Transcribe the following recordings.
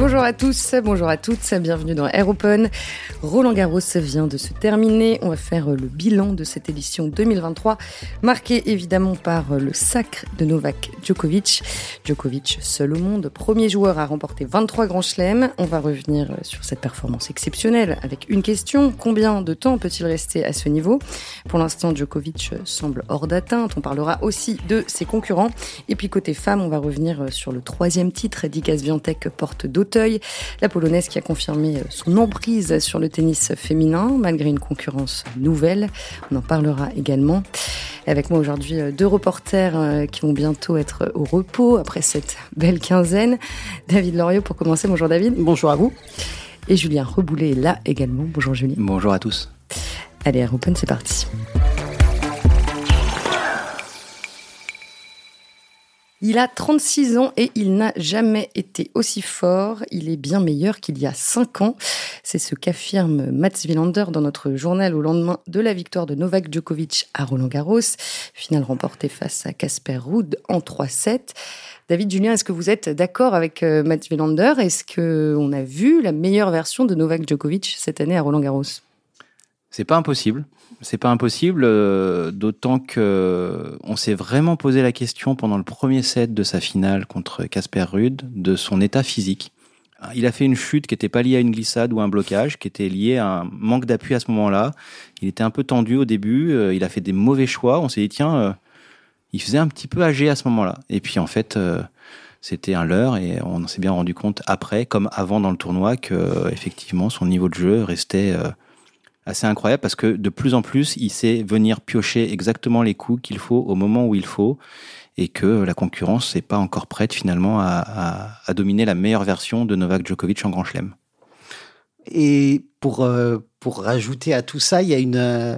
Bonjour à tous, bonjour à toutes, bienvenue dans Air Open. Roland Garros vient de se terminer. On va faire le bilan de cette édition 2023, marquée évidemment par le sacre de Novak Djokovic. Djokovic, seul au monde, premier joueur à remporter 23 grands chelems. On va revenir sur cette performance exceptionnelle avec une question. Combien de temps peut-il rester à ce niveau? Pour l'instant, Djokovic semble hors d'atteinte. On parlera aussi de ses concurrents. Et puis côté femme, on va revenir sur le troisième titre d'Igas Viantec porte d'autres la Polonaise qui a confirmé euh, son emprise sur le tennis féminin, malgré une concurrence nouvelle. On en parlera également. Avec moi aujourd'hui euh, deux reporters euh, qui vont bientôt être au repos après cette belle quinzaine. David Loriot pour commencer. Bonjour David. Bonjour à vous. Et Julien Reboulet est là également. Bonjour Julien. Bonjour à tous. Allez, Air Open, c'est parti. Il a 36 ans et il n'a jamais été aussi fort. Il est bien meilleur qu'il y a 5 ans. C'est ce qu'affirme Mats Wilander dans notre journal au lendemain de la victoire de Novak Djokovic à Roland Garros. Finale remportée face à Casper Ruud en 3-7. David Julien, est-ce que vous êtes d'accord avec euh, Mats Wilander? Est-ce qu'on a vu la meilleure version de Novak Djokovic cette année à Roland Garros C'est pas impossible. C'est pas impossible, euh, d'autant que on s'est vraiment posé la question pendant le premier set de sa finale contre Casper Ruud de son état physique. Il a fait une chute qui n'était pas liée à une glissade ou un blocage, qui était liée à un manque d'appui à ce moment-là. Il était un peu tendu au début, euh, il a fait des mauvais choix. On s'est dit tiens, euh, il faisait un petit peu âgé à ce moment-là. Et puis en fait, c'était un leurre et on s'est bien rendu compte après, comme avant dans le tournoi, que effectivement son niveau de jeu restait assez incroyable parce que de plus en plus, il sait venir piocher exactement les coups qu'il faut au moment où il faut et que la concurrence n'est pas encore prête finalement à, dominer la meilleure version de Novak Djokovic en Grand Chelem. Et pour, euh, pour rajouter à tout ça, il y a une, euh,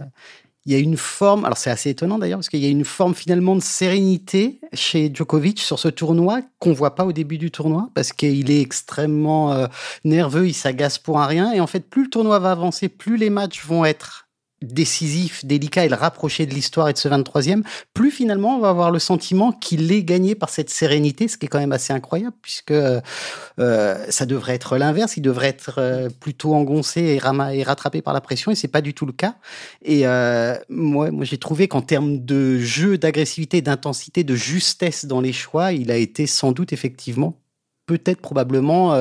il y a une forme, alors c'est assez étonnant d'ailleurs, parce qu'il y a une forme finalement de sérénité chez Djokovic sur ce tournoi qu'on voit pas au début du tournoi, parce qu'il est extrêmement euh, nerveux, il s'agace pour un rien, et en fait, plus le tournoi va avancer, plus les matchs vont être décisif, délicat et le rapprocher de l'histoire et de ce 23e, plus finalement on va avoir le sentiment qu'il est gagné par cette sérénité, ce qui est quand même assez incroyable, puisque euh, ça devrait être l'inverse, il devrait être euh, plutôt engoncé et, et, rattrapé par la pression, et c'est pas du tout le cas. Et euh, moi, moi j'ai trouvé qu'en termes de jeu, d'agressivité, d'intensité, de justesse dans les choix, il a été sans doute effectivement, peut-être probablement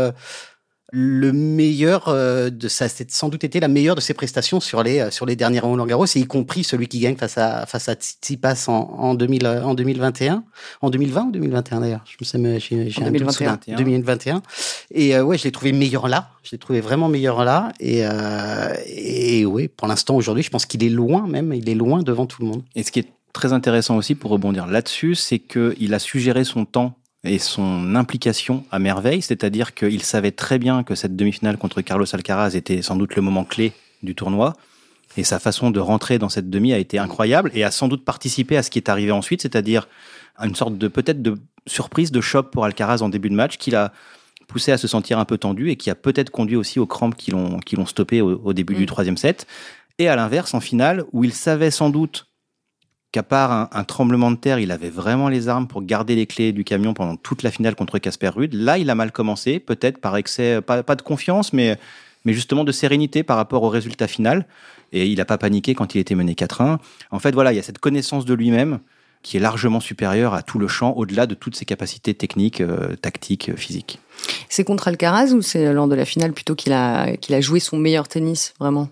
le meilleur euh, de ça, c'est sans doute été la meilleure de ses prestations sur les euh, sur les derniers Roland Garros, et y compris celui qui gagne face à face à Tsitsipas en en, 2000, euh, en 2021, en 2020 ou 2021 d'ailleurs? Je me sais, j'ai, j'ai 2021. 2021. Et ouais, je l'ai trouvé meilleur là. Je l'ai trouvé vraiment meilleur là. Et et oui, pour l'instant aujourd'hui, je pense qu'il est loin même. Il est loin devant tout le monde. Et ce qui est très intéressant aussi pour rebondir là-dessus, c'est qu'il a suggéré son temps et son implication à merveille, c'est-à-dire qu'il savait très bien que cette demi-finale contre Carlos Alcaraz était sans doute le moment clé du tournoi, et sa façon de rentrer dans cette demi a été incroyable et a sans doute participé à ce qui est arrivé ensuite, c'est-à-dire une sorte de peut-être de surprise, de choc pour Alcaraz en début de match, qui l'a poussé à se sentir un peu tendu et qui a peut-être conduit aussi aux crampes qui l'ont stoppé au, début du mm. troisième set. Et à l'inverse, en finale, où il savait sans doute qu'à part un, tremblement de terre, il avait vraiment les armes pour garder les clés du camion pendant toute la finale contre Casper Ruud. Là, il a mal commencé, peut-être par excès, pas, de confiance, mais, justement de sérénité par rapport au résultat final. Et il n'a pas paniqué quand il était mené 4-1. En fait, voilà, il y a cette connaissance de lui-même qui est largement supérieure à tout le champ, au-delà de toutes ses capacités techniques, euh, tactiques, euh, physiques. C'est contre Alcaraz ou c'est lors de la finale plutôt qu'il a joué son meilleur tennis, vraiment?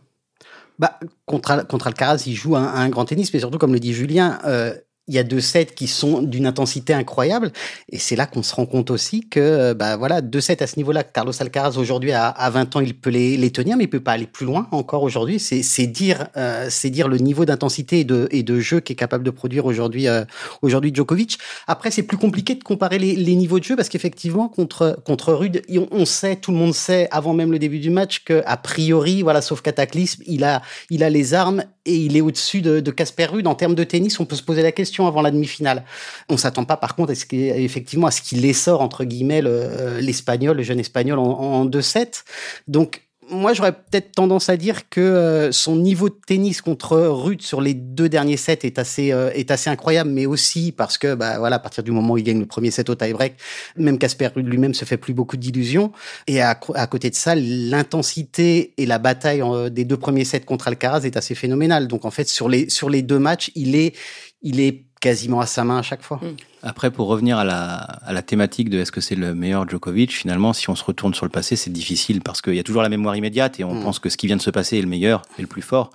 Bah, contre, contre Alcaraz, il joue un, grand tennis, mais surtout, comme le dit Julien, euh, il y a deux sets qui sont d'une intensité incroyable. Et c'est là qu'on se rend compte aussi que, euh, bah voilà, deux sets à ce niveau-là. Carlos Alcaraz, aujourd'hui, à, à 20 ans, il peut les, tenir, mais il peut pas aller plus loin encore aujourd'hui. C'est, dire, euh, c'est dire le niveau d'intensité et de, et de jeu qu'est capable de produire aujourd'hui, euh, aujourd'hui Djokovic. Après, c'est plus compliqué de comparer les, niveaux de jeu parce qu'effectivement, contre, contre Rude, on, sait, tout le monde sait, avant même le début du match, que, priori, voilà, sauf cataclysme, il a, il a les armes et il est au-dessus de Casper Rude. En termes de tennis, on peut se poser la question avant la demi-finale. On s'attend pas, par contre, à ce effectivement à ce qu'il essore entre guillemets euh, l'espagnol, le, jeune espagnol en, en 2-7. Donc moi, j'aurais peut-être tendance à dire que euh, son niveau de tennis contre Ruth sur les deux derniers sets est assez euh, est assez incroyable, mais aussi parce que bah voilà, à partir du moment où il gagne le premier set au tie-break, même Casper Ruud lui-même se fait plus beaucoup d'illusions. Et à, à, côté de ça, l'intensité et la bataille des deux premiers sets contre Alcaraz est assez phénoménale. Donc en fait, sur les sur les deux matchs, il est il est quasiment à sa main à chaque fois. Mm. Après, pour revenir à la, à la thématique de est-ce que c'est le meilleur Djokovic, finalement, si on se retourne sur le passé, c'est difficile parce qu'il y a toujours la mémoire immédiate et on mm. pense que ce qui vient de se passer est le meilleur et le plus fort.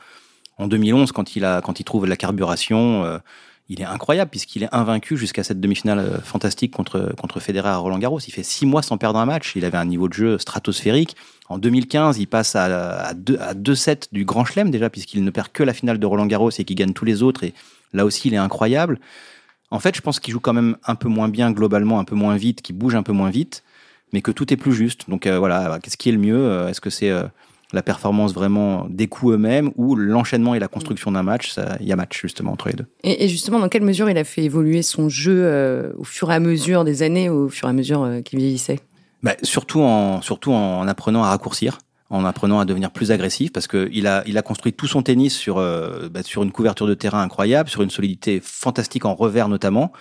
En 2011, quand il, a, quand il trouve la carburation, euh, il est incroyable puisqu'il est invaincu jusqu'à cette demi-finale euh, fantastique contre, contre Federer à Roland Garros. Il fait six mois sans perdre un match. Il avait un niveau de jeu stratosphérique. En 2015, il passe à, à, deux, à deux sets du Grand Chelem déjà puisqu'il ne perd que la finale de Roland Garros et qu'il gagne tous les autres. Et Là aussi, il est incroyable. En fait, je pense qu'il joue quand même un peu moins bien globalement, un peu moins vite, qu'il bouge un peu moins vite, mais que tout est plus juste. Donc euh, voilà, qu'est-ce qui est le mieux euh, Est-ce que c'est euh, la performance vraiment des coups eux-mêmes ou l'enchaînement et la construction d'un match Il y a match justement entre les deux. Et, justement, dans quelle mesure il a fait évoluer son jeu au fur et à mesure des années, au fur et à mesure qu'il vieillissait? Bah, surtout, en, surtout en apprenant à raccourcir en apprenant à devenir plus agressif parce qu'il a, il a construit tout son tennis sur, euh, bah, sur une couverture de terrain incroyable, sur une solidité fantastique en revers notamment.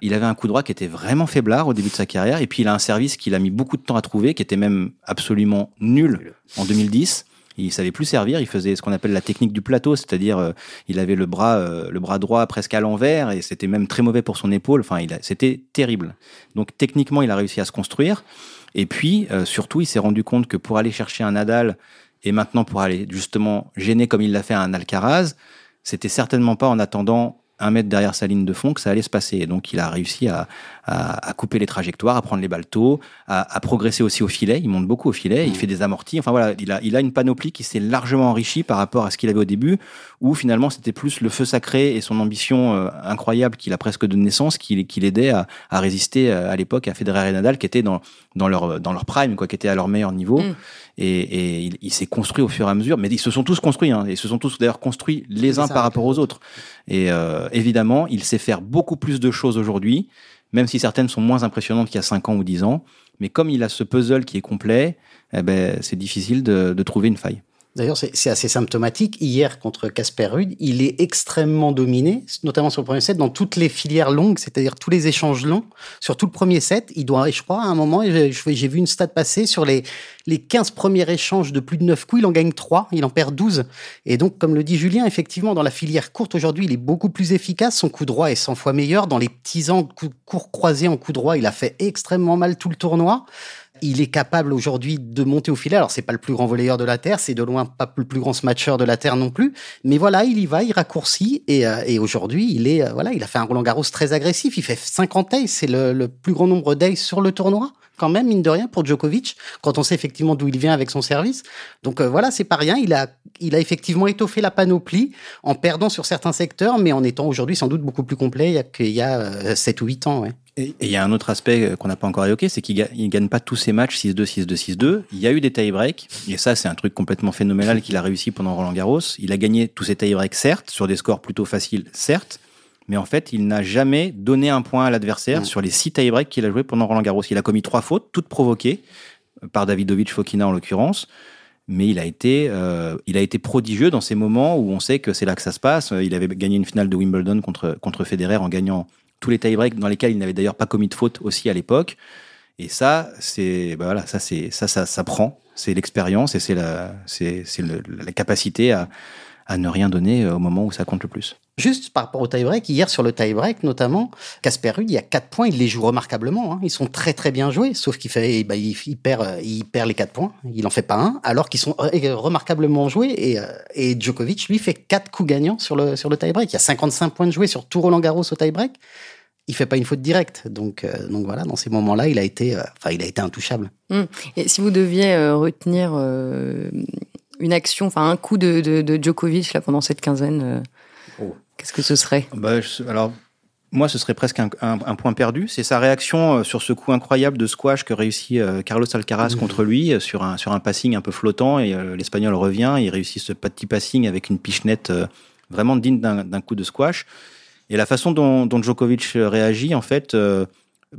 Il avait un coup droit qui était vraiment faiblard au début de sa carrière et puis il a un service qu'il a mis beaucoup de temps à trouver, qui était même absolument nul en 2010. Il savait plus servir, il faisait ce qu'on appelle la technique du plateau, c'est-à-dire euh, il avait le bras euh, le bras droit presque à l'envers et c'était même très mauvais pour son épaule. Enfin, c'était terrible. Donc techniquement, il a réussi à se construire. Et puis, euh, surtout, il s'est rendu compte que pour aller chercher un Nadal et maintenant pour aller justement gêner comme il l'a fait à un Alcaraz, c'était certainement pas en attendant un mètre derrière sa ligne de fond que ça allait se passer. Et donc, il a réussi à, à, couper les trajectoires, à prendre les balles tôt, à, à, progresser aussi au filet. Il monte beaucoup au filet, il mmh. fait des amortis. Enfin voilà, il a, il a une panoplie qui s'est largement enrichie par rapport à ce qu'il avait au début, où finalement c'était plus le feu sacré et son ambition euh, incroyable qu'il a presque de naissance qui, qui l'aidait à, à, résister euh, à l'époque à Federer et Nadal qui étaient dans, dans, leur, dans leur prime, quoi, qui étaient à leur meilleur niveau. Mmh. Et, et, il, il s'est construit au fur et à mesure, mais ils se sont tous construits, hein, ils se sont tous d'ailleurs construits les uns par rapport aux autres. Et euh, évidemment, il sait faire beaucoup plus de choses aujourd'hui même si certaines sont moins impressionnantes qu'il y a 5 ans ou 10 ans. Mais comme il a ce puzzle qui est complet, eh ben, c'est difficile de trouver une faille. D'ailleurs, c'est assez symptomatique. Hier, contre Casper Ruud, il est extrêmement dominé, notamment sur le premier set, dans toutes les filières longues, c'est-à-dire tous les échanges longs. Sur tout le premier set, il doit, je crois, à un moment, j'ai vu une stat passer sur les, les 15 premiers échanges de plus de 9 coups, il en gagne 3, il en perd 12. Et donc, comme le dit Julien, effectivement, dans la filière courte aujourd'hui, il est beaucoup plus efficace. Son coup droit est 100 fois meilleur. Dans les petits angles, courts croisés en coup droit, il a fait extrêmement mal tout le tournoi. Il est capable aujourd'hui de monter au filet. Alors, c'est pas le plus grand volleyeur de la Terre, c'est de loin pas le plus grand smatcher de la Terre non plus. Mais voilà, il y va, il raccourcit. Et, euh, et aujourd'hui, il est, euh, voilà, il a fait un Roland Garros très agressif. Il fait 50 aces. C'est le, le, plus grand nombre d'aces sur le tournoi. Quand même, mine de rien, pour Djokovic, quand on sait effectivement d'où il vient avec son service. Donc euh, voilà, c'est pas rien. Il a, il a effectivement étoffé la panoplie en perdant sur certains secteurs, mais en étant aujourd'hui sans doute beaucoup plus complet qu'il y a, il y a 7 ou 8 ans. Ouais. Et il y a un autre aspect euh, qu'on n'a pas encore évoqué, c'est qu'il ne gagne pas tous ses matchs 6-2, 6-2, 6-2. Il y a eu des tie-breaks, et ça, c'est un truc complètement phénoménal qu'il a réussi pendant Roland Garros. Il a gagné tous ses tie-breaks, certes, sur des scores plutôt faciles, certes, mais en fait, il n'a jamais donné un point à l'adversaire sur les six tie-breaks qu'il a joué pendant Roland Garros. Il a commis trois fautes, toutes provoquées, euh, par Davidovic Fokina en l'occurrence, mais il a été, euh, il a été prodigieux dans ces moments où on sait que c'est là que ça se passe. Il avait gagné une finale de Wimbledon contre contre Federer en gagnant tous les tie-breaks dans lesquels il n'avait d'ailleurs pas commis de faute aussi à l'époque. Et ça, c'est bah voilà, ça c'est ça, ça ça prend, c'est l'expérience et c'est la c'est la capacité à à ne rien donner au moment où ça compte le plus. Juste par rapport au tie-break, hier sur le tie-break notamment, Casper Ruud, il y a quatre points, il les joue remarquablement. Hein. Ils sont très très bien joués, sauf qu'il fait, bah, il, perd, il perd les quatre points, il en fait pas un, alors qu'ils sont remarquablement joués. Et, euh, et Djokovic, lui, fait quatre coups gagnants sur le sur le tie-break. Il y a 55 points de joués sur tout Roland Garros au tie-break il fait pas une faute directe. Donc, euh, voilà, dans ces moments-là, il a été, euh, il a été intouchable. Hum. Et si vous deviez euh, retenir une action, enfin un coup de, de, Djokovic là pendant cette quinzaine, oh. qu'est-ce que ce serait? Bah, Alors. Moi, ce serait presque un, un, point perdu. C'est sa réaction sur ce coup incroyable de squash que réussit Carlos Alcaraz contre lui sur un, sur un passing un peu flottant et l'Espagnol revient. Il réussit ce petit passing avec une pichenette vraiment digne d'un coup de squash. Et la façon dont, dont Djokovic réagit, en fait, euh,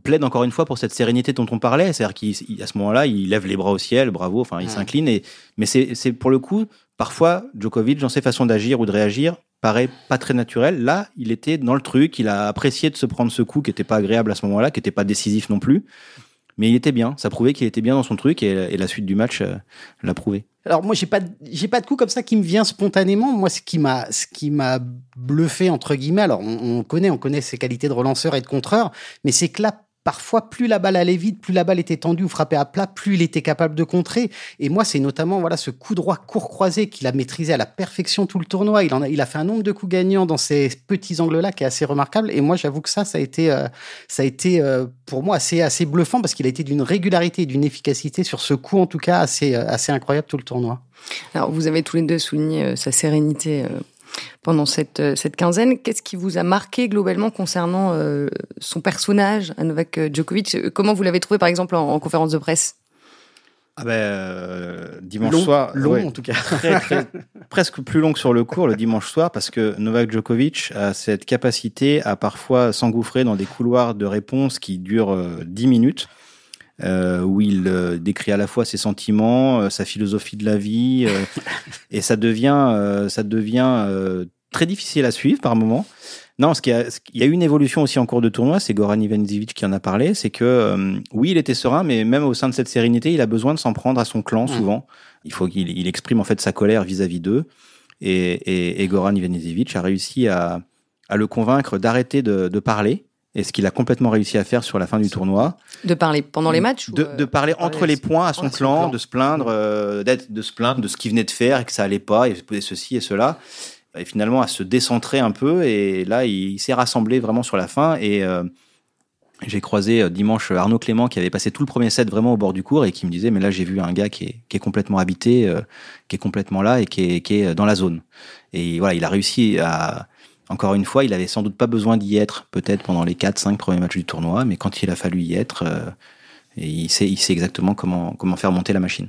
plaide encore une fois pour cette sérénité dont on parlait. C'est-à-dire qu'à ce moment-là, il lève les bras au ciel, bravo, enfin, il s'incline. Et, mais c'est pour le coup, parfois, Djokovic, dans ses façons d'agir ou de réagir, paraît pas très naturel. Là, il était dans le truc, il a apprécié de se prendre ce coup qui était pas agréable à ce moment-là, qui était pas décisif non plus. Mais il était bien, ça prouvait qu'il était bien dans son truc et, la suite du match euh, l'a prouvé. Alors moi j'ai pas j'ai pas de coup comme ça qui me vient spontanément. Moi ce qui m'a ce qui m'a bluffé entre guillemets. Alors on, on, connaît on connaît ses qualités de relanceur et de contreur, mais c'est que là parfois, plus la balle allait vite, plus la balle était tendue ou frappée à plat, plus il était capable de contrer. Et moi, c'est notamment voilà ce coup droit court croisé qu'il a maîtrisé à la perfection tout le tournoi. Il en a, il a fait un nombre de coups gagnants dans ces petits angles-là qui est assez remarquable. Et moi, j'avoue que ça, ça a été, euh, ça a été euh, pour moi assez, assez bluffant parce qu'il a été d'une régularité et d'une efficacité sur ce coup, en tout cas, assez, euh, assez incroyable tout le tournoi. Alors, vous avez tous les deux souligné sa sérénité pendant cette, euh, cette quinzaine. Qu'est-ce qui vous a marqué globalement concernant euh, son personnage, à Novak Djokovic? Comment vous l'avez trouvé par exemple en, conférence de presse? Ah ben, euh, dimanche soir, long en tout cas, presque plus long que sur le cours le dimanche soir, parce que Novak Djokovic a cette capacité à parfois s'engouffrer dans des couloirs de réponse qui durent 10 minutes. Euh, où il euh, décrit à la fois ses sentiments, euh, sa philosophie de la vie, et ça devient, ça devient très difficile à suivre par moment. Non, ce qui a, il y a eu une évolution aussi en cours de tournoi, c'est Goran Ivanisevic qui en a parlé, c'est que oui, il était serein, mais même au sein de cette sérénité, il a besoin de s'en prendre à son clan mmh. souvent. Il faut qu'il il exprime en fait sa colère vis-à-vis d'eux, et, et, et, Goran Ivanisevic a réussi à, à le convaincre d'arrêter de, de parler et ce qu'il a complètement réussi à faire sur la fin du tournoi. De parler pendant les matchs De, de parler entre les points à son clan, de se plaindre, euh, d'être, de se plaindre de ce qu'il venait de faire et que ça allait pas, et ceci et cela. Et finalement, à se décentrer un peu. Et là, il, s'est rassemblé vraiment sur la fin. Et euh, j'ai croisé euh, dimanche Arnaud Clément qui avait passé tout le premier set vraiment au bord du cours et qui me disait Mais là, j'ai vu un gars qui est, qui est complètement habité, qui est complètement là et qui est, qui est dans la zone. Et voilà, il a réussi à encore une fois, il avait sans doute pas besoin d'y être, peut-être pendant les 4-5 premiers matchs du tournoi, mais quand il a fallu y être, euh, il, sait, exactement comment, faire monter la machine.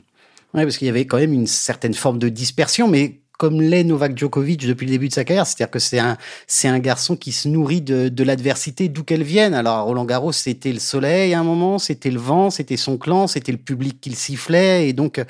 Oui, parce qu'il y avait quand même une certaine forme de dispersion, mais comme l'est Novak Djokovic depuis le début de sa carrière, c'est-à-dire que c'est un, garçon qui se nourrit de, de l'adversité d'où qu'elle vienne. Alors Roland Garros, c'était le soleil à un moment, c'était le vent, c'était son clan, c'était le public qui le sifflait, et donc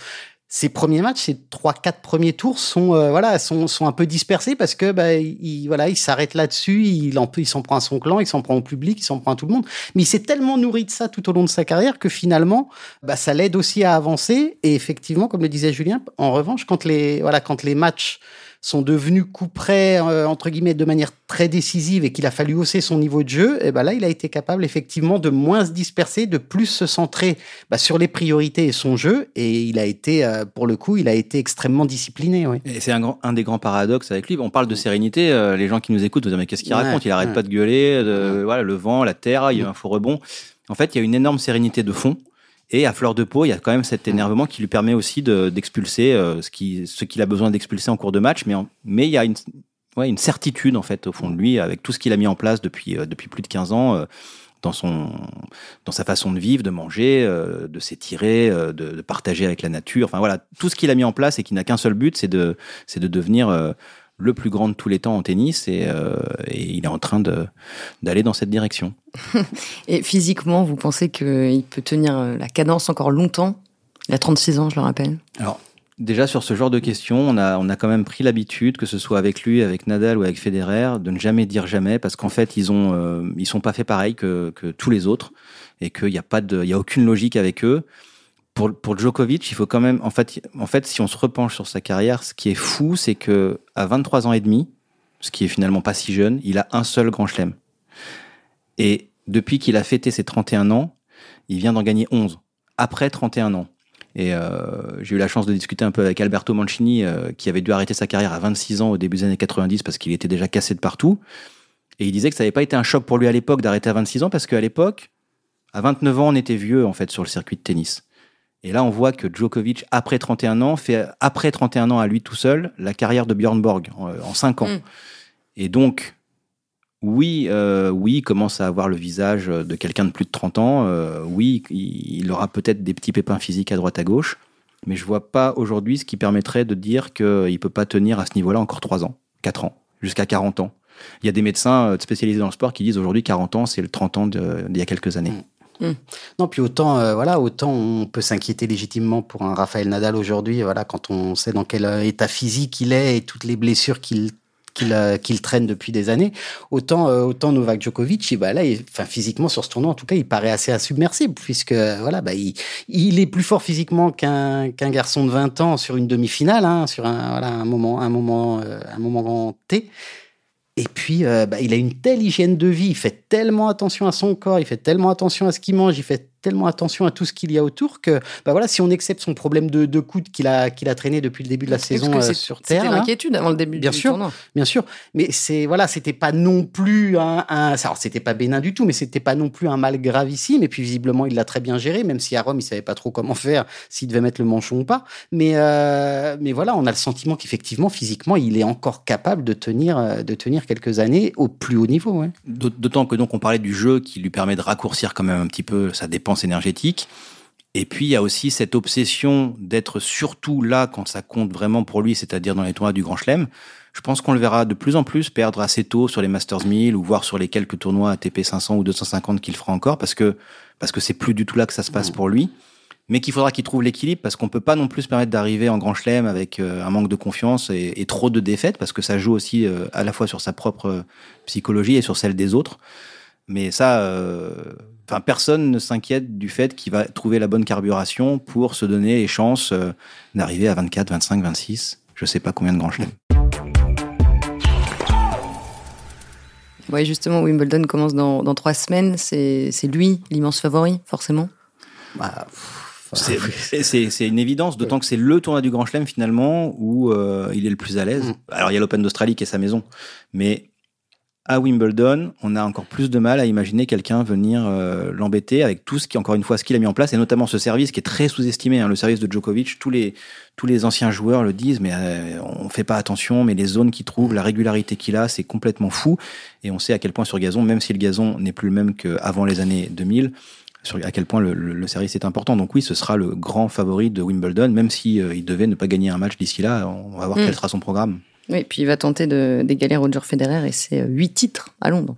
ces premiers matchs, ces trois, quatre premiers tours sont, euh, voilà, sont, sont un peu dispersés parce que, bah, il, voilà, il s'arrête là-dessus, il en il s'en prend à son clan, il s'en prend au public, il s'en prend à tout le monde. Mais il s'est tellement nourri de ça tout au long de sa carrière que finalement, bah, ça l'aide aussi à avancer. Et effectivement, comme le disait Julien, en revanche, quand les, voilà, quand les matchs sont devenus coup près, euh, entre guillemets, de manière très décisive et qu'il a fallu hausser son niveau de jeu, et ben là, il a été capable effectivement de moins se disperser, de plus se centrer bah, sur les priorités et son jeu. Et il a été, euh, pour le coup, il a été extrêmement discipliné. Oui. Et c'est un, un, des grands paradoxes avec lui. On parle de sérénité, euh, les gens qui nous écoutent vous disent mais qu'est-ce qu'il raconte? Il arrête pas de gueuler, de, voilà, le vent, la terre, il y a un faux rebond. En fait, il y a une énorme sérénité de fond et à fleur de peau, il y a quand même cet énervement qui lui permet aussi d'expulser euh, ce qu'il ce a besoin d'expulser en cours de match. Mais, mais il y a une, une certitude en fait au fond de lui avec tout ce qu'il a mis en place depuis, euh, depuis plus de 15 ans. Euh, dans, son, dans sa façon de vivre, de manger, de s'étirer, de, partager avec la nature. Enfin voilà, tout ce qu'il a mis en place et qui n'a qu'un seul but, c'est de, c'est de devenir le plus grand de tous les temps en tennis et, euh, et il est en train d'aller dans cette direction. et physiquement, vous pensez qu'il peut tenir euh, la cadence encore longtemps? Il a 36 ans, je le rappelle. Alors, déjà sur ce genre de questions, on a, on a quand même pris l'habitude, que ce soit avec lui, avec Nadal ou avec Federer, de ne jamais dire jamais parce qu'en fait, ils ont, euh, ils sont pas faits pareil que, que tous les autres et qu'il n'y a pas de, il y a aucune logique avec eux pour, pour Djokovic, il faut quand même, en fait, en fait, si on se repenche sur sa carrière, ce qui est fou, c'est que à 23 ans et demi, ce qui est finalement pas si jeune, il a un seul grand chelem. Et depuis qu'il a fêté ses 31 ans, il vient d'en gagner 11, après 31 ans. Et euh, j'ai eu la chance de discuter un peu avec Alberto Mancini, euh, qui avait dû arrêter sa carrière à 26 ans au début des années 90 parce qu'il était déjà cassé de partout. Et il disait que ça n'avait pas été un choc pour lui à l'époque d'arrêter à 26 ans parce qu'à l'époque, à 29 ans, on était vieux en fait sur le circuit de tennis. Et là, on voit que Djokovic, après 31 ans, fait après 31 ans à lui tout seul la carrière de Björn Borg en, 5 ans. Mm. Et donc, oui, euh, oui, il commence à avoir le visage de quelqu'un de plus de 30 ans. Euh, oui, il, aura peut-être des petits pépins physiques à droite à gauche, mais je vois pas aujourd'hui ce qui permettrait de dire qu'il peut pas tenir à ce niveau-là encore 3 ans, 4 ans, jusqu'à 40 ans. Il y a des médecins spécialisés dans le sport qui disent aujourd'hui 40 ans, c'est le 30 ans d'il y a quelques années. Mm. Mm. Non, puis autant, voilà, autant on peut s'inquiéter légitimement pour un Raphaël Nadal aujourd'hui, voilà, quand on sait dans quel état physique il est et toutes les blessures qu'il qu'il traîne depuis des années. Autant, euh, autant Novak Djokovic, bah enfin, physiquement sur ce tournoi, en tout cas, il paraît assez insubmersible puisque voilà, bah, il, il est plus fort physiquement qu'un garçon de 20 ans sur une demi-finale, hein, sur un, voilà, un moment, un moment, euh, un moment T. Et puis, euh, bah, il a une telle hygiène de vie, il fait tellement attention à son corps, il fait tellement attention à ce qu'il mange, il fait tellement attention à tout ce qu'il y a autour que, bah voilà, si on accepte son problème de, de coude qu'il a, qu'il a traîné depuis le début de la saison euh, sur Terre. C'était l'inquiétude avant le début bien du sûr, tournoi. Bien sûr. Mais c'est, voilà, c'était pas non plus un, un alors c'était pas bénin du tout, mais c'était pas non plus un mal gravissime. Et puis visiblement, il l'a très bien géré, même si à Rome, il savait pas trop comment faire, s'il devait mettre le manchon ou pas. Mais, euh, mais voilà, on a le sentiment qu'effectivement, physiquement, il est encore capable de tenir, euh, de tenir quelques années au plus haut niveau. Ouais. D'autant que donc on parlait du jeu qui lui permet de raccourcir quand même un petit peu sa dépense énergétique. Et puis, il y a aussi cette obsession d'être surtout là quand ça compte vraiment pour lui, c'est-à-dire dans les tournois du Grand Chelem. Je pense qu'on le verra de plus en plus perdre assez tôt sur les Masters 1000 ou voir sur les quelques tournois ATP 500 ou 250 qu'il fera encore parce que parce que c'est plus du tout là que ça se passe pour lui. Mais qu'il faudra qu'il trouve l'équilibre parce qu'on peut pas non plus se permettre d'arriver en Grand Chelem avec euh, un manque de confiance et, trop de défaites parce que ça joue aussi euh, à la fois sur sa propre psychologie et sur celle des autres. Mais ça, euh, enfin, personne ne s'inquiète du fait qu'il va trouver la bonne carburation pour se donner les chances euh, d'arriver à 24, 25, 26. Je sais pas combien de grands chelems. Oui, justement, Wimbledon commence dans, dans trois semaines. C'est lui l'immense favori, forcément bah, C'est une évidence, d'autant que c'est le tournoi du Grand Chelem finalement où euh, il est le plus à l'aise. Mm. Alors il y a l'Open d'Australie qui est sa maison, mais à Wimbledon, on a encore plus de mal à imaginer quelqu'un venir euh, l'embêter avec tout ce qui, encore une fois, ce qu'il a mis en place, et notamment ce service qui est très sous-estimé, hein, le service de Djokovic. Tous les, tous les anciens joueurs le disent, mais euh, on fait pas attention, mais les zones qu'il trouve, la régularité qu'il a, c'est complètement fou. Et on sait à quel point sur gazon, même si le gazon n'est plus le même qu'avant les années 2000, sur à quel point le, le, service est important. Donc oui, ce sera le grand favori de Wimbledon, même si euh, il devait ne pas gagner un match d'ici là. On va voir mm. quel sera son programme. Oui, puis il va tenter d'égaler Roger Federer et ses huit titres à Londres.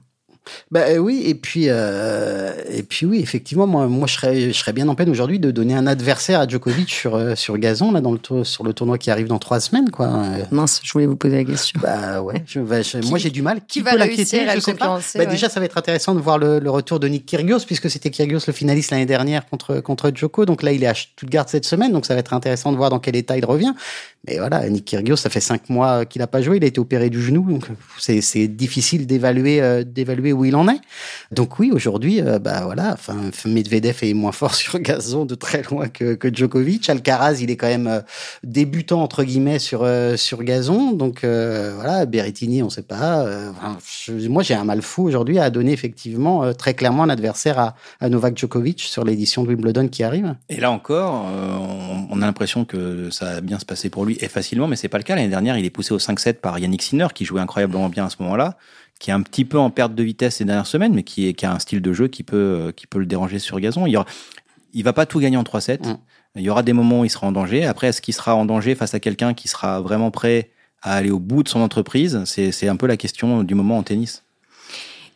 Euh, oui, et puis euh, et puis oui, effectivement, moi, moi je serais je serais bien en peine aujourd'hui de donner un adversaire à Djokovic sur euh, sur gazon là dans le sur le tournoi qui arrive dans trois semaines quoi. Mince, je voulais vous poser la question. Bah ouais, je, bah, moi j'ai du mal. Qui, va Je sais pas. Bah, Déjà, ça va être intéressant de voir le, le retour de Nick Kyrgios puisque c'était Kyrgios le finaliste l'année dernière contre contre Djoko. Donc là, il est à Stuttgart cette semaine, donc ça va être intéressant de voir dans quel état il revient. Mais voilà, Nick Kyrgios, ça fait cinq mois qu'il n'a pas joué, il a été opéré du genou, donc c'est difficile d'évaluer euh, d'évaluer où il en est. Donc oui, aujourd'hui, euh, bah voilà, enfin Medvedev est moins fort sur gazon de très loin que, Djokovic. Alcaraz, il est quand même euh, débutant entre guillemets sur sur gazon, donc voilà, Berrettini, on sait pas. moi, j'ai un mal fou aujourd'hui à donner effectivement très clairement un adversaire à, Novak Djokovic sur l'édition de Wimbledon qui arrive. Et là encore, on, on a l'impression que ça a bien se passer pour lui et facilement, mais c'est pas le cas. L'année dernière, il est poussé au 5-7 par Yannick Sinner, qui jouait incroyablement bien à ce moment-là, qui est un petit peu en perte de vitesse ces dernières semaines, mais qui, est, qui a un style de jeu qui peut, euh, qui peut le déranger sur gazon. Il, y il va pas tout gagner en 3-7. Mm. Il y aura des moments où il sera en danger. Après, est-ce qu'il sera en danger face à quelqu'un qui sera vraiment prêt à aller au bout de son entreprise? C'est un peu la question du moment en tennis.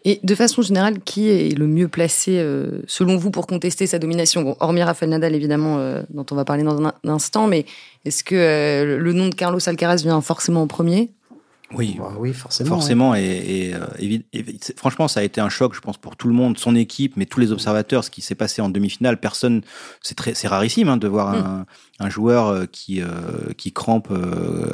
Et de façon générale, qui est le mieux placé, euh, selon vous, pour contester sa domination? Bon, Hormis Rafael Nadal, évidemment, euh, dont on va parler dans un, instant, mais est-ce que euh, le nom de Carlos Alcaraz vient forcément en premier? Oui, bah oui, forcément. Forcément, et, franchement, ça a été un choc, je pense, pour tout le monde, son équipe, mais tous les observateurs. Ce qui s'est passé en demi-finale, personne, c'est très, c'est rarissime hein, de voir mm. un, un joueur euh, qui, euh, qui crampe euh,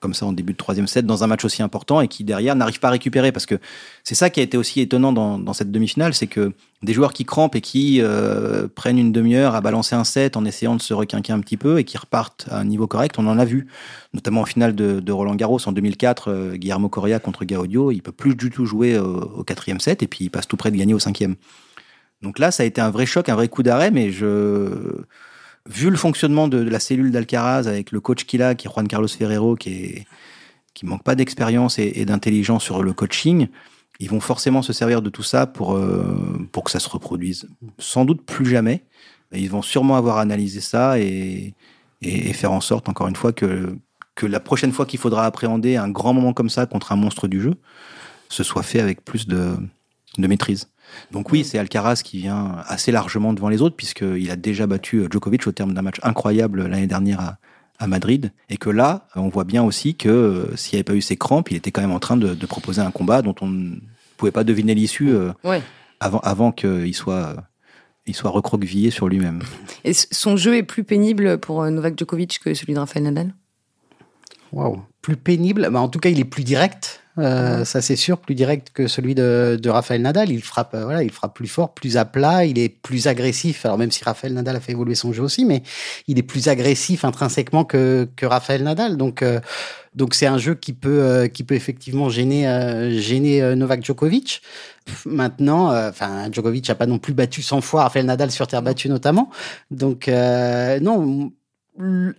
comme ça en début de troisième set dans un match aussi important et qui derrière n'arrive pas à récupérer parce que c'est ça qui a été aussi étonnant dans, dans cette demi-finale, c'est que des joueurs qui crampent et qui prennent une demi-heure à balancer un set en essayant de se requinquer un petit peu et qui repartent à un niveau correct, on en a vu, notamment en finale de, Roland Garros en 2004, Guillermo Correa contre Gaudio, il peut plus du tout jouer au, au quatrième set et puis il passe tout près de gagner au cinquième. Donc là, ça a été un vrai choc, un vrai coup d'arrêt, mais je vu le fonctionnement de, la cellule d'Alcaraz avec le coach qu'il a, qui est Juan Carlos Ferrero, qui est qui manque pas d'expérience et, d'intelligence sur le coaching, ils vont forcément se servir de tout ça pour euh, pour que ça se reproduise. Sans doute plus jamais. Ils vont sûrement avoir analysé ça et, et, faire en sorte, encore une fois, que que la prochaine fois qu'il faudra appréhender un grand moment comme ça contre un monstre du jeu, se soit fait avec plus de, de maîtrise. Donc oui, c'est Alcaraz qui vient assez largement devant les autres, puisqu'il a déjà battu Djokovic au terme d'un match incroyable l'année dernière à, à Madrid, et que là, on voit bien aussi que euh, s'il n'y avait pas eu ses crampes, il était quand même en train de, de proposer un combat dont on ne pouvait pas deviner l'issue euh, Ouais. avant, avant qu'il soit, il soit recroquevillé sur lui-même. Et son jeu est plus pénible pour euh, Novak Djokovic que celui de Rafael Nadal? Waouh. Plus pénible, bah, en tout cas, il est plus direct. Euh, ça c'est sûr, plus direct que celui de, de Rafael Nadal. Il frappe, euh, voilà, il frappe plus fort, plus à plat. Il est plus agressif. Alors même si Rafael Nadal a fait évoluer son jeu aussi, mais il est plus agressif intrinsèquement que que Rafael Nadal. Donc euh, donc c'est un jeu qui peut euh, qui peut effectivement gêner euh, gêner Novak Djokovic. Maintenant, euh, enfin Djokovic a pas non plus battu 100 fois Rafael Nadal sur terre battue notamment. Donc euh, non.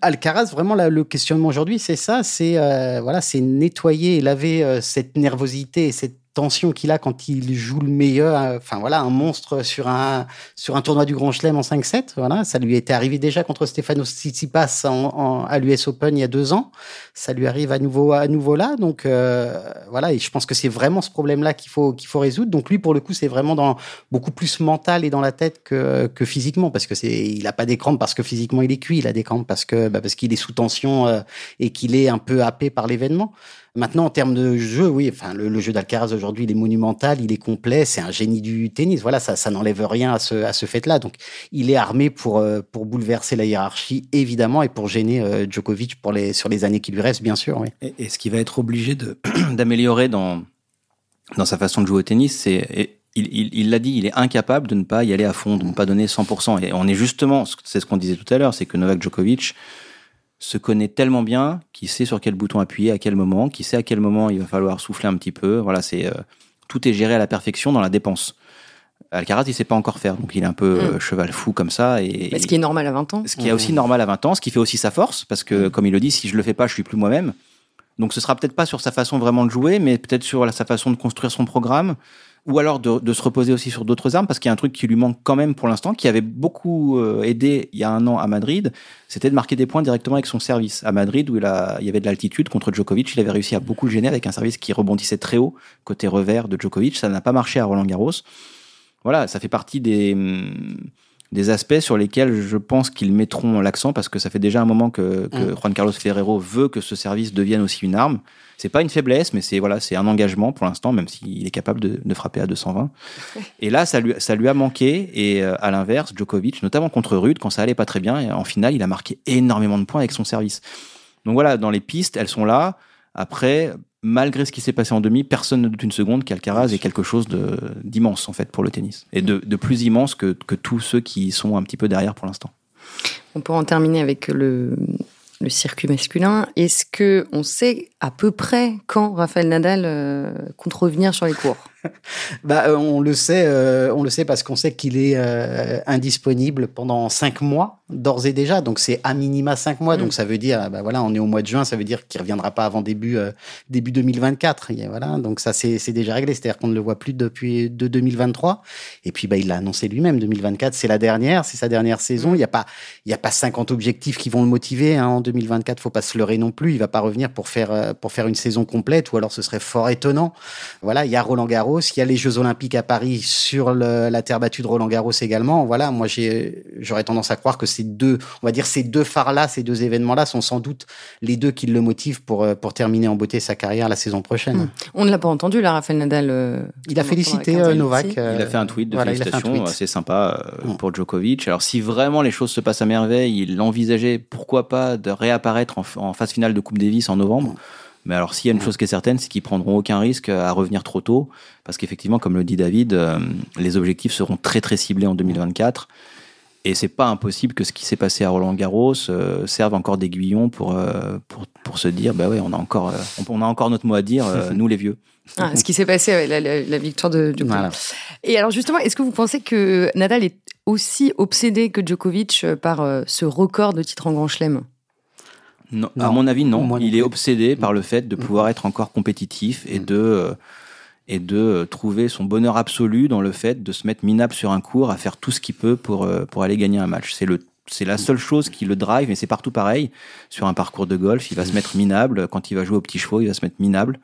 Alcaraz, vraiment, là, le questionnement aujourd'hui, c'est ça, c'est euh, voilà, c'est nettoyer et laver euh, cette nervosité et cette tension qu'il a quand il joue le meilleur, euh, enfin voilà, un monstre sur un sur un tournoi du Grand Chelem en 5-7. Voilà, ça lui était arrivé déjà contre Stefano Tsitsipas à l'US Open il y a deux ans. Ça lui arrive à nouveau à nouveau là. Donc euh, voilà, et je pense que c'est vraiment ce problème-là qu'il faut qu'il faut résoudre. Donc lui, pour le coup, c'est vraiment dans beaucoup plus mental et dans la tête que que physiquement, parce que c'est il a pas des crampes parce que physiquement il est cuit, il a des crampes parce que bah, parce qu'il est sous tension euh, et qu'il est un peu happé par l'événement. Maintenant, en termes de jeu, oui, enfin, le, jeu d'Alcaraz aujourd'hui, il est monumental, il est complet, c'est un génie du tennis. Voilà, ça, n'enlève rien à ce, à ce fait-là. Donc, il est armé pour, euh, pour bouleverser la hiérarchie, évidemment, et pour gêner euh, Djokovic pour les, sur les années qui lui restent, bien sûr. Et, ce qu'il va être obligé d'améliorer dans, dans sa façon de jouer au tennis, c'est. il l'a dit, il est incapable de ne pas y aller à fond, de ne pas donner 100%. Et on est justement, c'est ce qu'on disait tout à l'heure, c'est que Novak Djokovic se connaît tellement bien qu'il sait sur quel bouton appuyer, à quel moment, qu'il sait à quel moment il va falloir souffler un petit peu. Voilà, c'est euh, tout est géré à la perfection dans la dépense. Alcaraz, il sait pas encore faire, donc il est un peu euh, cheval fou comme ça. Et, Bah, Ce qui est normal à 20 ans. ce qui est aussi normal à 20 ans, ce qui fait aussi sa force, parce que, comme il le dit, si je le fais pas, je suis plus moi-même. Donc ce sera peut-être pas sur sa façon vraiment de jouer, mais peut-être sur sa façon de construire son programme, ou alors de, se reposer aussi sur d'autres armes, parce qu'il y a un truc qui lui manque quand même pour l'instant, qui avait beaucoup euh, aidé il y a un an à Madrid, c'était de marquer des points directement avec son service. À Madrid, où il, a- il y avait de l'altitude contre Djokovic, il avait réussi à beaucoup le gêner avec un service qui rebondissait très haut, côté revers de Djokovic. Ça n'a pas marché à Roland Garros. Voilà, ça fait partie des, hum, des aspects sur lesquels je pense qu'ils mettront l'accent parce que ça fait déjà un moment que, que Juan Carlos Ferrero veut que ce service devienne aussi une arme. C'est pas une faiblesse, mais c'est voilà, c'est un engagement pour l'instant, même s'il est capable de, de frapper à 220. Et là, ça lui, ça lui a manqué. Et euh, à l'inverse, Djokovic, notamment contre Rude, quand ça allait pas très bien, et en finale, il a marqué énormément de points avec son service. Donc voilà, dans les pistes, elles sont là. Après, malgré ce qui s'est passé en demi, personne ne doute une seconde qu'Alcaraz est quelque chose d'immense en fait pour le tennis et de, plus immense que, tous ceux qui sont un petit peu derrière pour l'instant. On peut en terminer avec le, circuit masculin. Est-ce que on sait à peu près quand Raphaël Nadal euh, compte revenir sur les cours? Bah, euh, on le sait, euh, on le sait parce qu'on sait qu'il est euh, indisponible pendant cinq mois d'ores et déjà. Donc c'est à minima cinq mois. Mm. Donc ça veut dire, bah voilà, on est au mois de juin, ça veut dire qu'il reviendra pas avant début euh, début 2024. Et voilà, donc ça c'est déjà réglé. C'est-à-dire qu'on ne le voit plus depuis de 2023. Et puis bah il l'a annoncé lui-même. 2024, c'est la dernière, c'est sa dernière saison. Il y a pas il y a pas 50 objectifs qui vont le motiver hein. en 2024. Faut pas se leurrer non plus. Il va pas revenir pour faire pour faire une saison complète ou alors ce serait fort étonnant. Voilà, il y a Roland Garros, il y a les Jeux Olympiques à Paris sur le- la terre battue de Roland Garros également. Voilà, moi j'ai j'aurais tendance à croire que ces deux, on va dire ces deux phares-là, ces deux événements-là sont sans doute les deux qui le motivent pour euh, pour terminer en beauté sa carrière la saison prochaine. Mm. On ne l'a pas entendu, là, Raphaël Nadal. euh, Il a félicité euh, Novak. Il a fait un tweet de voilà, félicitations, assez sympa euh, Mm. pour Djokovic. Alors si vraiment les choses se passent à merveille, il envisageait pourquoi pas de réapparaître en, en phase finale de Coupe Davis en novembre. Mais alors s'il y a une chose qui est certaine, c'est qu'ils prendront aucun risque à revenir trop tôt, parce qu'effectivement, comme le dit David, euh, les objectifs seront très très ciblés en 2024. Et c'est pas impossible que ce qui s'est passé à Roland Garros euh, serve encore d'aiguillon pour, euh, pour, pour se dire, bah ouais, on a encore, euh, on, a encore notre mot à dire, nous les vieux. Ah, ce qui s'est passé avec la, la- la victoire de Djokovic. Voilà. Et alors justement, est-ce que vous pensez que Nadal est aussi obsédé que Djokovic par ce record de titres en Grand Chelem? Non, Non. à mon avis, non. Moi il est obsédé par le fait de Mm. pouvoir être encore compétitif et Mm. de euh, et de euh, trouver son bonheur absolu dans le fait de se mettre minable sur un cours, à faire tout ce qu'il peut pour euh, pour aller gagner un match. C'est le c'est la seule chose qui le drive, mais c'est partout pareil. Sur un parcours de golf, il va se mettre minable. Quand il va jouer aux petits chevaux, il va se mettre minable.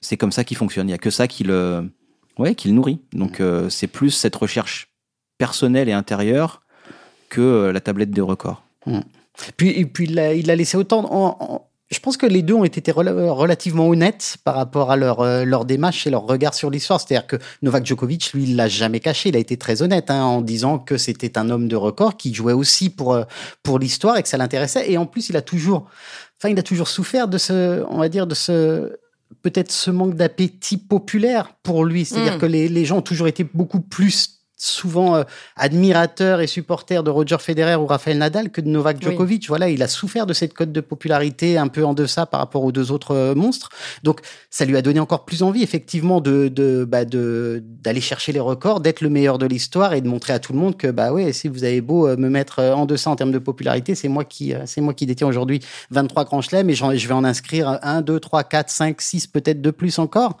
c'est comme ça qu'il fonctionne. Il y a que ça qui le, ouais, qui le nourrit. Donc euh, c'est plus cette recherche personnelle et intérieure que la tablette des records. Puis, et puis il a, il a laissé autant. en- en- je pense que les deux ont été rela- relativement honnêtes par rapport à leur, euh, leur démarche et leur regard sur l'histoire. C'est-à-dire que Novak Djokovic, lui, il l'a jamais caché. Il a été très honnête hein, en disant que c'était un homme de record qui jouait aussi pour, euh, pour l'histoire et que ça l'intéressait. Et en plus, il a toujours, enfin, il a toujours souffert de ce, on va dire, de ce, peut-être ce manque d'appétit populaire pour lui. C'est-à-dire Mm. que les, les gens ont toujours été beaucoup plus souvent euh, admirateurs et supporters de Roger Federer ou Rafael Nadal que de Novak Oui. Djokovic. Voilà, il a souffert de cette cote de popularité un peu en deçà par rapport aux deux autres euh, monstres. Donc, ça lui a donné encore plus envie, effectivement, de de bah, de d'aller chercher les records, d'être le meilleur de l'histoire et de montrer à tout le monde que bah ouais, si vous avez beau euh, me mettre en deçà en termes de popularité, c'est moi qui c'est moi qui détiens aujourd'hui 23 grands chelems et je vais en inscrire 1, 2, 3, 4, 5, 6, peut-être de plus encore.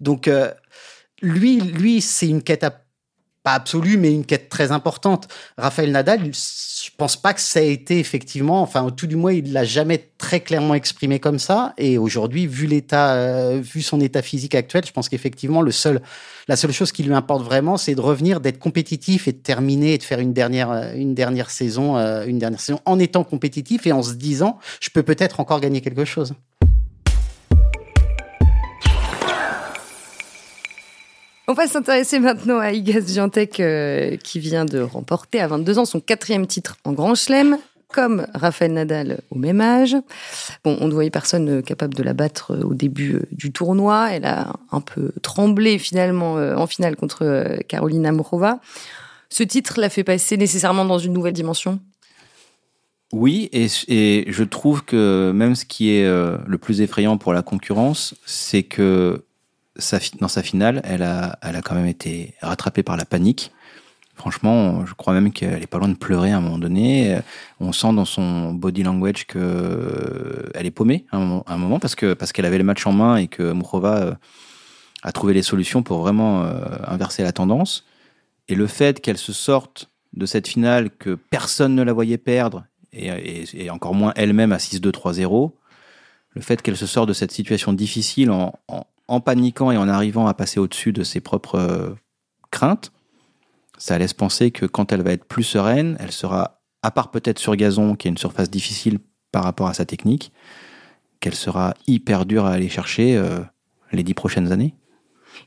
Donc, lui, lui, c'est une quête à- pas absolue, mais une quête très importante. Raphaël Nadal, je pense pas que ça a été effectivement, enfin, tout du moins, il l'a jamais très clairement exprimé comme ça. Et aujourd'hui, vu l'état, euh, vu son état physique actuel, je pense qu'effectivement, le seul, la seule chose qui lui importe vraiment, c'est de revenir, d'être compétitif et de terminer et de faire une dernière, euh, une dernière saison, euh, une dernière saison en étant compétitif et en se disant, je peux peut-être encore gagner quelque chose. On va s'intéresser maintenant à Igas Giantec euh, qui vient de remporter à 22 ans son quatrième titre en Grand Chelem, comme Raphaël Nadal au même âge. Bon, on ne voyait personne euh, capable de la battre euh, au début euh, du tournoi. Elle a un peu tremblé finalement en finale contre Carolina Morova. Ce titre l'a fait passer nécessairement dans une nouvelle dimension? Oui, et, je trouve que même ce qui est le plus effrayant pour la concurrence, c'est que dans sa finale, elle a, elle a quand même été rattrapée par la panique. Franchement, je crois même qu'elle est pas loin de pleurer à un moment donné. On sent dans son body language que euh, elle est paumée à un moment, parce que parce qu'elle avait le match en main et que Mourova euh, a trouvé les solutions pour vraiment euh, inverser la tendance. Et le fait qu'elle se sorte de cette finale que personne ne la voyait perdre et, encore moins elle-même à 6-2-3-0, le fait qu'elle se sorte de cette situation difficile en- en paniquant et en arrivant à passer au-dessus de ses propres euh, craintes, ça laisse penser que quand elle va être plus sereine, elle sera, à part peut-être sur gazon, qui est une surface difficile par rapport à sa technique, qu'elle sera hyper dure à aller chercher euh, les dix prochaines années.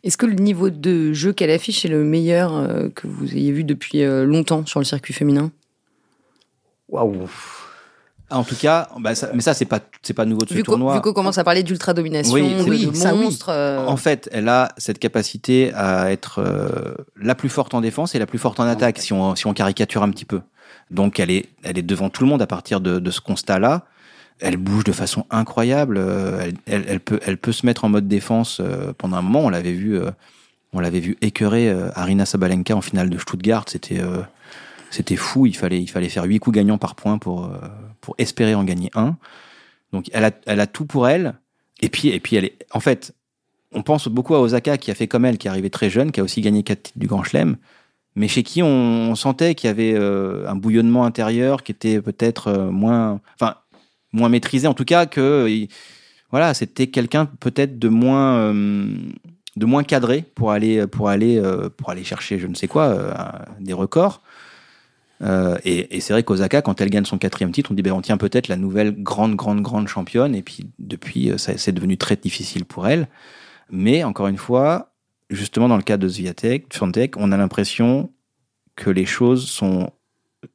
Est-ce que le niveau de jeu qu'elle affiche est le meilleur euh, que vous ayez vu depuis euh, longtemps sur le circuit féminin? Waouh. En tout cas, bah, ça- mais ça, c'est pas, c'est pas nouveau de ce Vu qu'on tournoi. vu qu'on commence à parler d'ultra-domination, Oui, de, oui, de ça, oui. monstres. euh, En fait, elle a cette capacité à être euh, la plus forte en défense et la plus forte en attaque, si on, si on caricature un petit peu. Donc, elle est, elle est devant tout le monde à partir de, de ce constat-là. Elle bouge de façon incroyable. euh, Elle, elle, elle peut, elle peut se mettre en mode défense pendant un moment. On l'avait vu, on l'avait vu écœurer Arina Sabalenka en finale de Stuttgart. C'était, euh, c'était fou. Il fallait, il fallait faire huit coups gagnants par point pour, euh, pour espérer en gagner un. Donc, elle a, elle a tout pour elle. Et puis, et puis, elle est, en fait, on pense beaucoup à Osaka qui a fait comme elle, qui est arrivée très jeune, qui a aussi gagné quatre titres du Grand Chelem, mais chez qui on, sentait qu'il y avait euh, un bouillonnement intérieur qui était peut-être euh, moins, enfin, moins maîtrisé. En tout cas, que il- voilà, c'était quelqu'un peut-être de moins, de moins cadré pour aller, pour aller, pour aller chercher, je ne sais quoi, des records. Euh, et et c'est vrai qu'Osaka, quand elle gagne son quatrième titre, on dit ben, on tient peut-être la nouvelle grande, grande, grande championne. Et puis depuis, euh, c'est devenu très difficile pour elle. Mais encore une fois, justement dans le cas de Swiatek, on a l'impression que les choses sont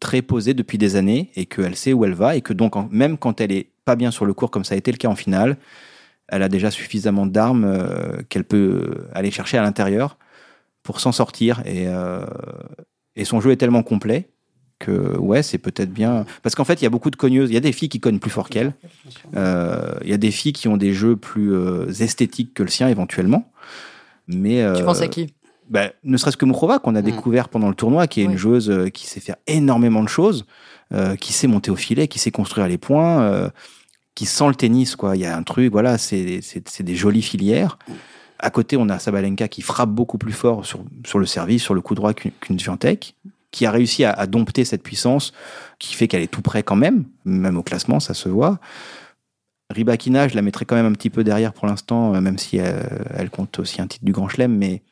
très posées depuis des années et qu'elle sait où elle va et que donc même quand elle est pas bien sur le court comme ça a été le cas en finale, elle a déjà suffisamment d'armes euh, qu'elle peut aller chercher à l'intérieur pour s'en sortir et, euh, et son jeu est tellement complet que ouais c'est peut-être bien parce qu'en fait il y a beaucoup de cogneuses il y a des filles qui cognent plus fort qu'elle euh, il y a des filles qui ont des jeux plus euh, esthétiques que le sien éventuellement mais Tu euh, penses à qui? bah, ne serait-ce que Mourova qu'on a Mm. découvert pendant le tournoi, qui est Oui. une joueuse euh, qui sait faire énormément de choses, euh, qui sait monter au filet, qui sait construire les points, euh, qui sent le tennis. Quoi. Il y a un truc, voilà, c'est des jolies filières. À côté, on a Sabalenka qui frappe beaucoup plus fort sur, sur le service, sur le coup droit qu'une Swiatek, qui a réussi à, à dompter cette puissance, qui fait qu'elle est tout près quand même, même au classement, ça se voit. Ribakina, je la mettrais quand même un petit peu derrière pour l'instant, même si elle, compte aussi un titre du Grand Chelem, mais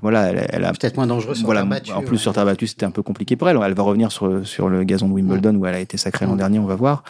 voilà, elle, a peut-être moins dangereux sur voilà, terre battue. En plus, sur terre battue, c'était un peu compliqué pour elle. Elle va revenir sur, sur le gazon de Wimbledon où elle a été sacrée l'an dernier, on va voir.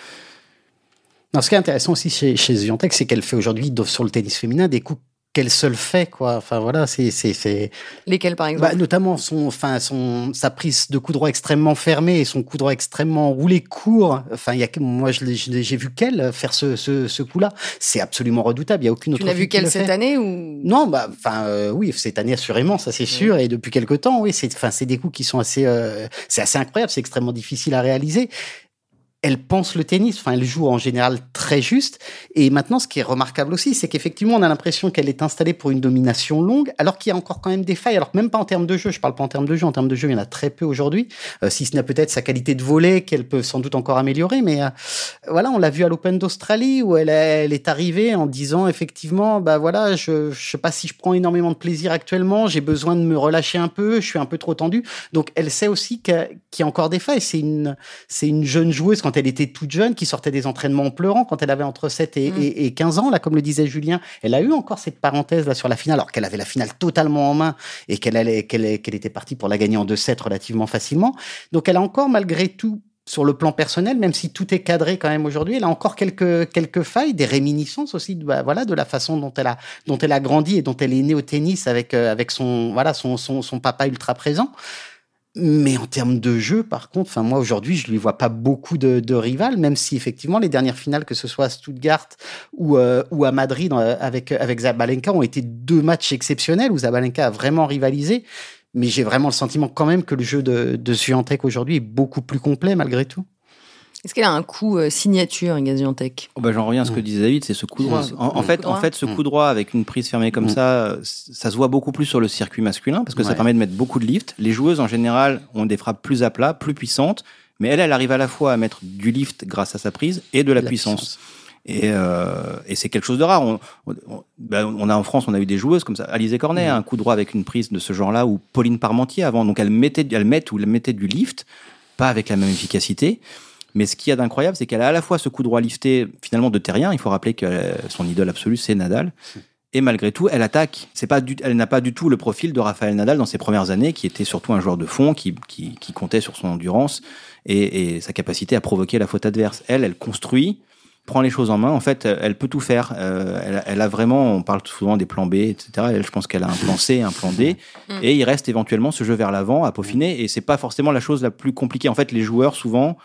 Non, ce qui est intéressant aussi chez, chez c'est qu'elle fait aujourd'hui sur le tennis féminin des coups qu'elle seule fait quoi. Enfin voilà c'est c'est lesquels par exemple? bah, notamment son enfin son sa prise de coup droit extrêmement fermé et son coup droit extrêmement roulé court. Enfin il y a moi j'ai vu qu'elle faire ce, ce, ce coup là c'est absolument redoutable il y a aucune tu autre n'as vu qu'elle cette année ou? Non bah enfin euh, oui cette année assurément ça c'est sûr et depuis quelque temps oui c'est enfin c'est des coups qui sont assez euh, c'est assez incroyable c'est extrêmement difficile à réaliser elle pense le tennis. Enfin, elle joue en général très juste. Et maintenant, ce qui est remarquable aussi, c'est qu'effectivement, on a l'impression qu'elle est installée pour une domination longue, alors qu'il y a encore quand même des failles. Alors même pas en termes de jeu. Je parle pas en termes de jeu. En termes de jeu, il y en a très peu aujourd'hui. Euh, si ce n'est peut-être sa qualité de volet qu'elle peut sans doute encore améliorer. Mais euh, voilà, on l'a vu à l'Open d'Australie où elle, est arrivée en disant effectivement, bah voilà, je, je sais pas si je prends énormément de plaisir actuellement. J'ai besoin de me relâcher un peu. Je suis un peu trop tendu. Donc, elle sait aussi qu'il y a encore des failles. C'est une, c'est une jeune joueuse quand elle était toute jeune, qui sortait des entraînements en pleurant quand elle avait entre 7 et, 15 mm. ans, là, comme le disait Julien. Elle a eu encore cette parenthèse là sur la finale, alors qu'elle avait la finale totalement en main et qu'elle allait, qu'elle, était partie pour la gagner en 2-7 relativement facilement. Donc elle a encore, malgré tout, sur le plan personnel, même si tout est cadré quand même aujourd'hui, elle a encore quelques quelques failles, des réminiscences aussi, de, bah, voilà, de la façon dont elle a dont elle a grandi et dont elle est née au tennis avec euh, avec son voilà son, son son papa ultra présent. Mais en termes de jeu, par contre, enfin moi aujourd'hui, je lui vois pas beaucoup de, de rivales, même si effectivement les dernières finales, que ce soit à Stuttgart ou, euh, ou à Madrid euh, avec avec Zabalenka, ont été deux matchs exceptionnels où Zabalenka a vraiment rivalisé. Mais j'ai vraiment le sentiment quand même que le jeu de, de Swiatek aujourd'hui est beaucoup plus complet malgré tout. Est-ce qu'elle a un coup euh, signature, Gaziantep oh bah, J'en reviens à ce que disait David, c'est ce coup droit. En, fait, en fait, ce coup droit avec une prise fermée comme mm. ça, ça se voit beaucoup plus sur le circuit masculin parce que ça permet de mettre beaucoup de lift. Les joueuses, en général, ont des frappes plus à plat, plus puissantes, mais elle, elle arrive à la fois à mettre du lift grâce à sa prise et de la, puissance. Et, euh, et c'est quelque chose de rare. On, ben, on, a en France, on a eu des joueuses comme ça. Alizé Cornet, mm. un coup droit avec une prise de ce genre-là, ou Pauline Parmentier avant. Donc elle mettait, elle met ou elle mettait du lift, pas avec la même efficacité. Mais ce qu'il y a d'incroyable, c'est qu'elle a à la fois ce coup droit lifté finalement de terrien. Il faut rappeler que euh, son idole absolue, c'est Nadal. Et malgré tout, elle attaque. C'est pas du, elle n'a pas du tout le profil de Rafael Nadal dans ses premières années, qui était surtout un joueur de fond, qui, qui, qui comptait sur son endurance et, et, sa capacité à provoquer la faute adverse. Elle, elle construit, prend les choses en main. En fait, elle peut tout faire. Euh, elle, elle, a vraiment, on parle souvent des plans B, etc. Elle, je pense qu'elle a un plan C, un plan D, mm. et il reste éventuellement ce jeu vers l'avant à peaufiner. Et c'est pas forcément la chose la plus compliquée. En fait, les joueurs souvent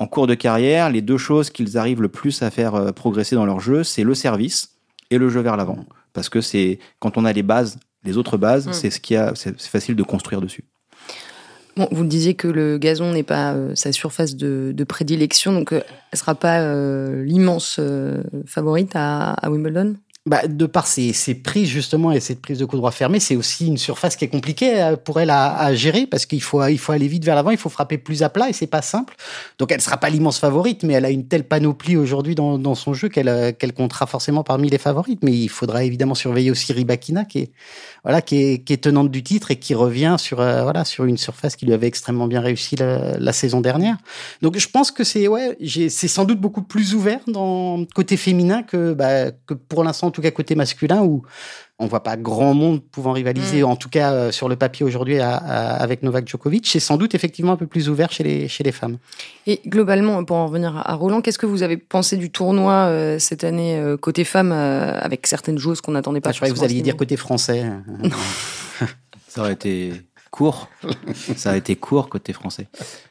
en cours de carrière, les deux choses qu'ils arrivent le plus à faire euh, progresser dans leur jeu, c'est le service et le jeu vers l'avant. Parce que c'est quand on a les bases, les autres bases, mm. c'est ce qui a, c'est facile de construire dessus. Bon, vous disiez que le gazon n'est pas euh, sa surface de, prédilection, donc euh, elle ne sera pas l'immense favorite à Wimbledon? Bah, de par ses, ses, prises justement et cette prise de coup droit fermé, c'est aussi une surface qui est compliquée euh, pour elle à, gérer parce qu'il faut, il faut aller vite vers l'avant, il faut frapper plus à plat et c'est pas simple. Donc elle sera pas l'immense favorite, mais elle a une telle panoplie aujourd'hui dans, son jeu qu'elle euh, qu'elle comptera forcément parmi les favorites. Mais il faudra évidemment surveiller aussi Ribakina qui est voilà qui est, tenante du titre et qui revient sur euh, voilà sur une surface qui lui avait extrêmement bien réussi la, saison dernière. Donc je pense que c'est ouais sans doute beaucoup plus ouvert dans côté féminin que bah, que pour l'instant tout cas côté masculin, où on voit pas grand monde pouvant rivaliser, mm. en tout cas euh, sur le papier aujourd'hui avec Novak Djokovic. C'est sans doute effectivement un peu plus ouvert chez les, chez les femmes. Et globalement, pour en revenir à Roland, qu'est-ce que vous avez pensé du tournoi euh, cette année euh, côté femmes avec certaines joueuses qu'on n'attendait pas ah, Je croyais que vous alliez dire côté français. Ça aurait été court. Ça a été court côté français.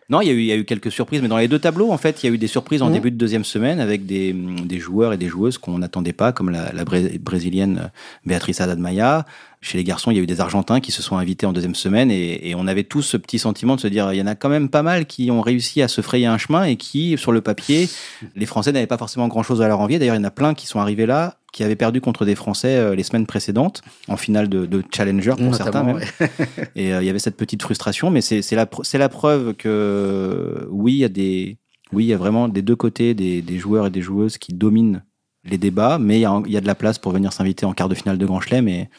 Non, il y, a eu, il y a eu quelques surprises, mais dans les deux tableaux, en fait, il y a eu des surprises en mmh. début de deuxième semaine avec des, des joueurs et des joueuses qu'on n'attendait pas, comme la, la brésilienne euh, Beatriz Haddad Maia, chez les garçons, il y a eu des Argentins qui se sont invités en deuxième semaine et, et, on avait tous ce petit sentiment de se dire, il y en a quand même pas mal qui ont réussi à se frayer un chemin et qui, sur le papier, les Français n'avaient pas forcément grand-chose à leur envier. D'ailleurs, il y en a plein qui sont arrivés là, qui avaient perdu contre des Français euh, les semaines précédentes, en finale de, de Challenger pour certains même. et euh, il y avait cette petite frustration, mais c'est la, la preuve que oui, il y a des, vraiment des deux côtés des, joueurs et des joueuses qui dominent les débats, mais il y a, de la place pour venir s'inviter en quart de finale de Grand Chelem et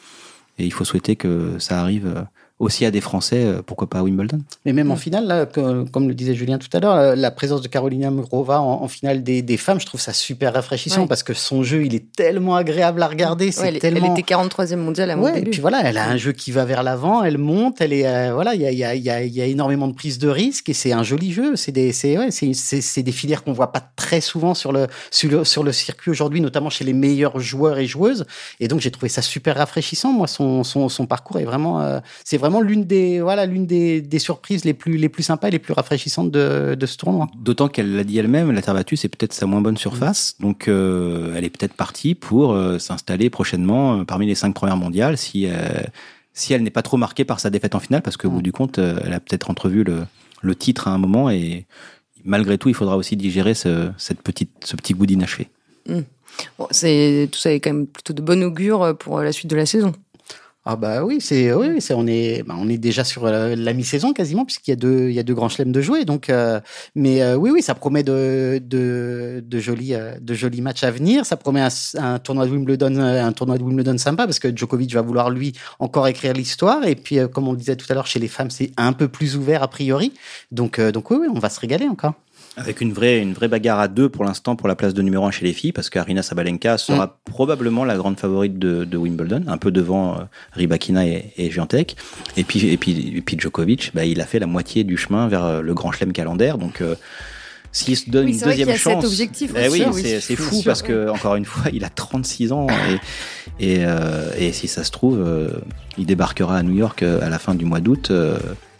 et il faut souhaiter que ça arrive euh, aussi à des Français, euh, pourquoi pas à Wimbledon. Mais même en finale, là, comme le disait Julien tout à l'heure, euh, la présence de Carolina Murova en, finale des, des, femmes, je trouve ça super rafraîchissant parce que son jeu, il est tellement agréable à regarder. c'est tellement... Elle était 43e mondiale à mon Et puis voilà, elle a un jeu qui va vers l'avant, elle monte, elle est euh, voilà, il y a, y, a, y, a, y a, énormément de prise de risque et c'est un joli jeu. C'est des c'est ouais, c'est des filières qu'on voit pas très souvent sur le sur le, sur le circuit aujourd'hui, notamment chez les meilleurs joueurs et joueuses. Et donc j'ai trouvé ça super rafraîchissant. Moi, son son, son parcours est vraiment c'est vraiment l'une des voilà l'une des, des, surprises les plus les plus sympas et les plus rafraîchissantes de, de ce tournoi. D'autant qu'elle l'a dit elle-même, la terre battue c'est peut-être sa moins bonne surface, mm. donc euh, elle est peut-être partie pour euh, s'installer prochainement euh, parmi les cinq premières mondiales si si elle n'est pas trop marquée par sa défaite en finale, parce qu'au mm. bout du compte, elle a peut-être entrevu le, le titre à un moment et malgré tout, il faudra aussi digérer ce, cette petite, ce petit goût d'inachevé. Mm. Bon, c'est tout ça est quand même plutôt de bon augure pour la suite de la saison. Ah bah oui, c'est oui, c'est on est bah on est déjà sur euh, la, mi-saison quasiment puisqu'il y a deux il y a deux grands chelems de jouer. Donc euh, mais euh, oui oui ça promet de de, de jolis de jolis matchs à venir. Ça promet un, tournoi de Wimbledon un tournoi de Wimbledon sympa parce que Djokovic va vouloir lui encore écrire l'histoire. Et puis comme on le disait tout à l'heure chez les femmes c'est un peu plus ouvert a priori. Donc donc oui, oui on va se régaler encore. Avec une vraie, une vraie bagarre à deux pour l'instant pour la place de numéro un chez les filles, parce qu'Arina Sabalenka sera mm. probablement la grande favorite de, de, Wimbledon, un peu devant euh, Rybakina et, et Et puis, et puis, et puis Djokovic, bah, il a fait la moitié du chemin vers euh, le Grand Chelem calendaire. Donc, euh, s'il se donne une deuxième chance, cet objectif eh oui, c'est fou parce que encore une fois, il a 36 ans et, et, euh, et si ça se trouve, il débarquera à New York à la fin du mois d'août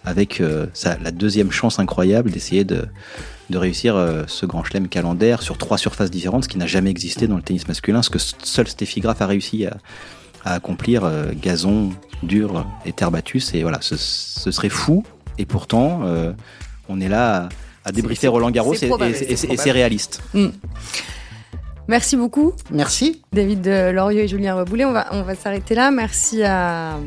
avec sa, la deuxième chance incroyable d'essayer de de réussir euh, ce grand chelem calendaire sur trois surfaces différentes, ce qui n'a jamais existé dans le tennis masculin, ce que seul Steffi Graf a réussi à, accomplir, euh, gazon, dur et terre battue, c'est voilà, ce, serait fou. Et pourtant, euh, on est là à, débriefer Roland Garros et, c'est réaliste. Hmm. Merci beaucoup. Merci. David Loriot et Julien Reboulet. On va, on va s'arrêter là. Merci à,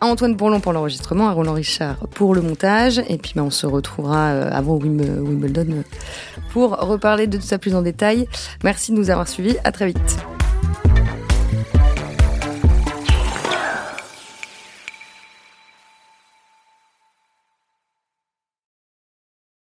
à Antoine Bourlon pour l'enregistrement, à Roland Richard pour le montage. Et puis ben, on se retrouvera euh, avant Wimbledon pour reparler de tout ça plus en détail. Merci de nous avoir suivis. À très vite.